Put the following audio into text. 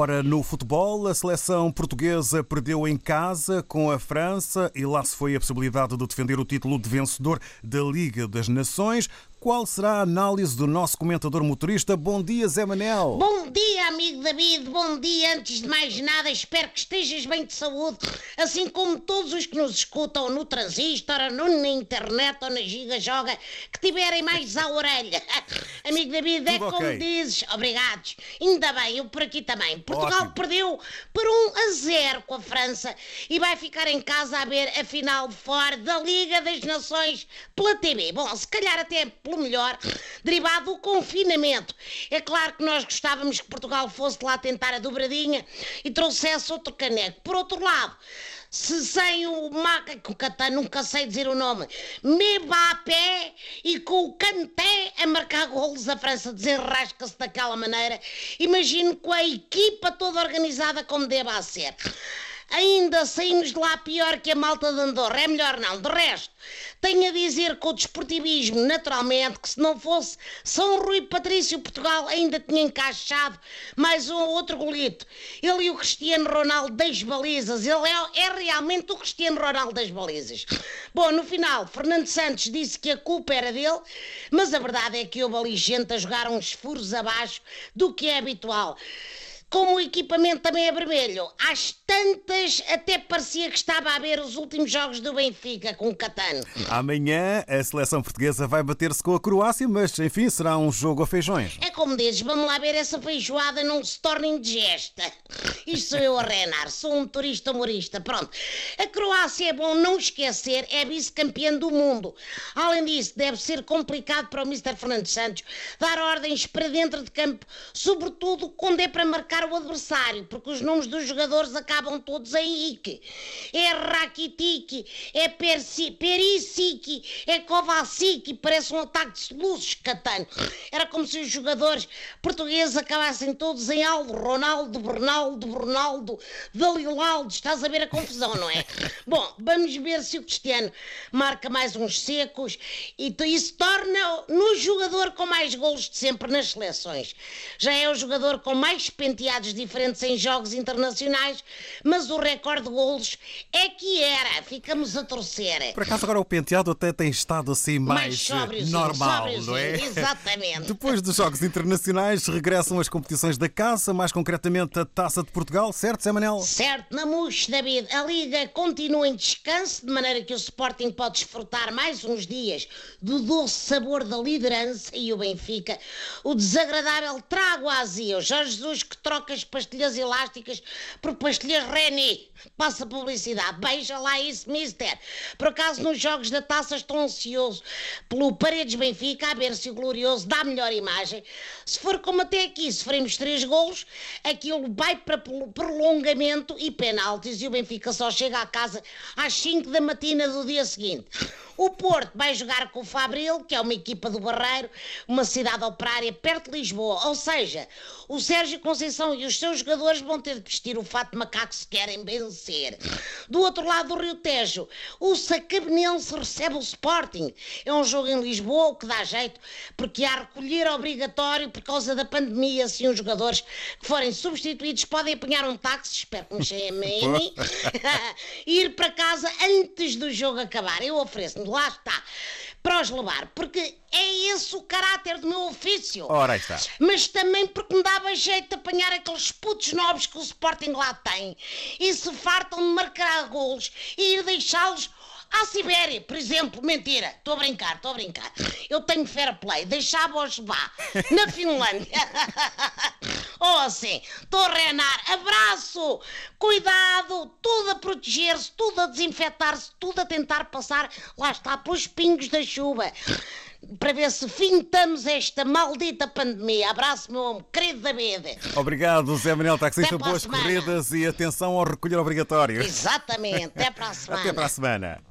Ora, no futebol, a seleção portuguesa perdeu em casa com a França e lá se foi a possibilidade de defender o título de vencedor da Liga das Nações. Qual será a análise do nosso comentador motorista? Bom dia, Zé Manel. Bom dia, amigo David. Bom dia. Antes de mais nada, espero que estejas bem de saúde, assim como todos os que nos escutam no transistor, ou na internet ou na giga joga, que tiverem mais à orelha. Amigo David, é Tudo como ok. dizes. Obrigados. Ainda bem, eu por aqui também. Portugal Ótimo. perdeu por 1 a 0 com a França e vai ficar em casa a ver a final de fora da Liga das Nações pela TV. Bom, se calhar até pelo melhor, derivado do confinamento. É claro que nós gostávamos que Portugal fosse lá tentar a dobradinha e trouxesse outro caneco. Por outro lado, se sem o Maca, que o Catan nunca sei dizer o nome, Mbappé e com o Canté a marcar golos, a França desenrasca-se daquela maneira. Imagino com a equipa toda organizada como deva ser. Ainda saímos de lá pior que a malta de Andorra. É melhor não. De resto, tenho a dizer com o desportivismo, naturalmente, que se não fosse São Rui Patrício Portugal ainda tinha encaixado mais um ou outro golito. Ele e o Cristiano Ronaldo das balizas. Ele é, é realmente o Cristiano Ronaldo das balizas. Bom, no final, Fernando Santos disse que a culpa era dele, mas a verdade é que houve ali gente a jogar uns furos abaixo do que é habitual. Como o equipamento também é vermelho, às tantas até parecia que estava a ver os últimos jogos do Benfica com o Catano. Amanhã a seleção portuguesa vai bater-se com a Croácia, mas enfim, será um jogo a feijões. É como dizes, vamos lá ver essa feijoada não se torna indigesta. Isto sou eu a reinar, sou um turista humorista. Pronto. A Croácia é bom não esquecer, é vice-campeã do mundo. Além disso, deve ser complicado para o Mr. Fernando Santos dar ordens para dentro de campo, sobretudo quando é para marcar o adversário, porque os nomes dos jogadores acabam todos em Ike. É Rakitic, é Perisic, é Kovacic, parece um ataque de soluços, Catano. Era como se os jogadores portugueses acabassem todos em Aldo, Ronaldo, Bernaldo, Bernaldo, Dalilaldo. Estás a ver a confusão, não é? Bom, vamos ver se o Cristiano marca mais uns secos e isso torna no jogador com mais golos de sempre nas seleções. Já é o jogador com mais penteados diferentes em jogos internacionais, mas o recorde de golos é que era. Ficamos a torcer. Por acaso agora o penteado até tem estado assim mais, sóbriozinho, normal, sóbriozinho, não é? Exatamente. Depois dos Jogos Internacionais regressam as competições da caça, mais concretamente a Taça de Portugal, certo, Zé Manel? Certo, na mousse, David. A Liga continua em descanso, de maneira que o Sporting pode desfrutar mais uns dias do doce sabor da liderança e o Benfica, o desagradável trago azia. O Jorge Jesus que troca as pastilhas elásticas por pastilhas Reni. Passa publicidade. Beija lá isso, mister. Por acaso, nos jogos da taça estou ansioso pelo Paredes Benfica, a ver se o Glorioso dá melhor imagem. Se for como até aqui, sofremos três golos, aquilo vai para prolongamento e penaltis e o Benfica só chega à casa às 5 da matina do dia seguinte. O Porto vai jogar com o Fabril, que é uma equipa do Barreiro, uma cidade operária perto de Lisboa. Ou seja, o Sérgio Conceição e os seus jogadores vão ter de vestir o fato de macaco se querem vencer. Do outro lado do Rio Tejo, o Sacabenense recebe o Sporting. É um jogo em Lisboa, o que dá jeito, porque há recolher obrigatório por causa da pandemia. Se os jogadores que forem substituídos podem apanhar um táxi, espero que me chamem, e ir para casa antes do jogo acabar. Eu ofereço-me, lá está, para os levar, porque é esse o caráter do meu ofício. Ora, aí está. Mas também porque me dava jeito de apanhar aqueles putos novos que o Sporting lá tem e se fartam de marcar golos e ir deixá-los à Sibéria, por exemplo. Mentira, estou a brincar, estou a brincar. Eu tenho fair play, deixava-os lá, na Finlândia. Oh, assim, estou a reinar. Abraço! Cuidado! Tudo a proteger-se, tudo a desinfetar-se, tudo a tentar passar, lá está, pelos pingos da chuva. Para ver se fintamos esta maldita pandemia. Abraço, meu homem, querido David. Obrigado, Zé Manel Taxista. A Boas semana. corridas e atenção ao recolher obrigatório. Exatamente, até para a semana. Até para a semana.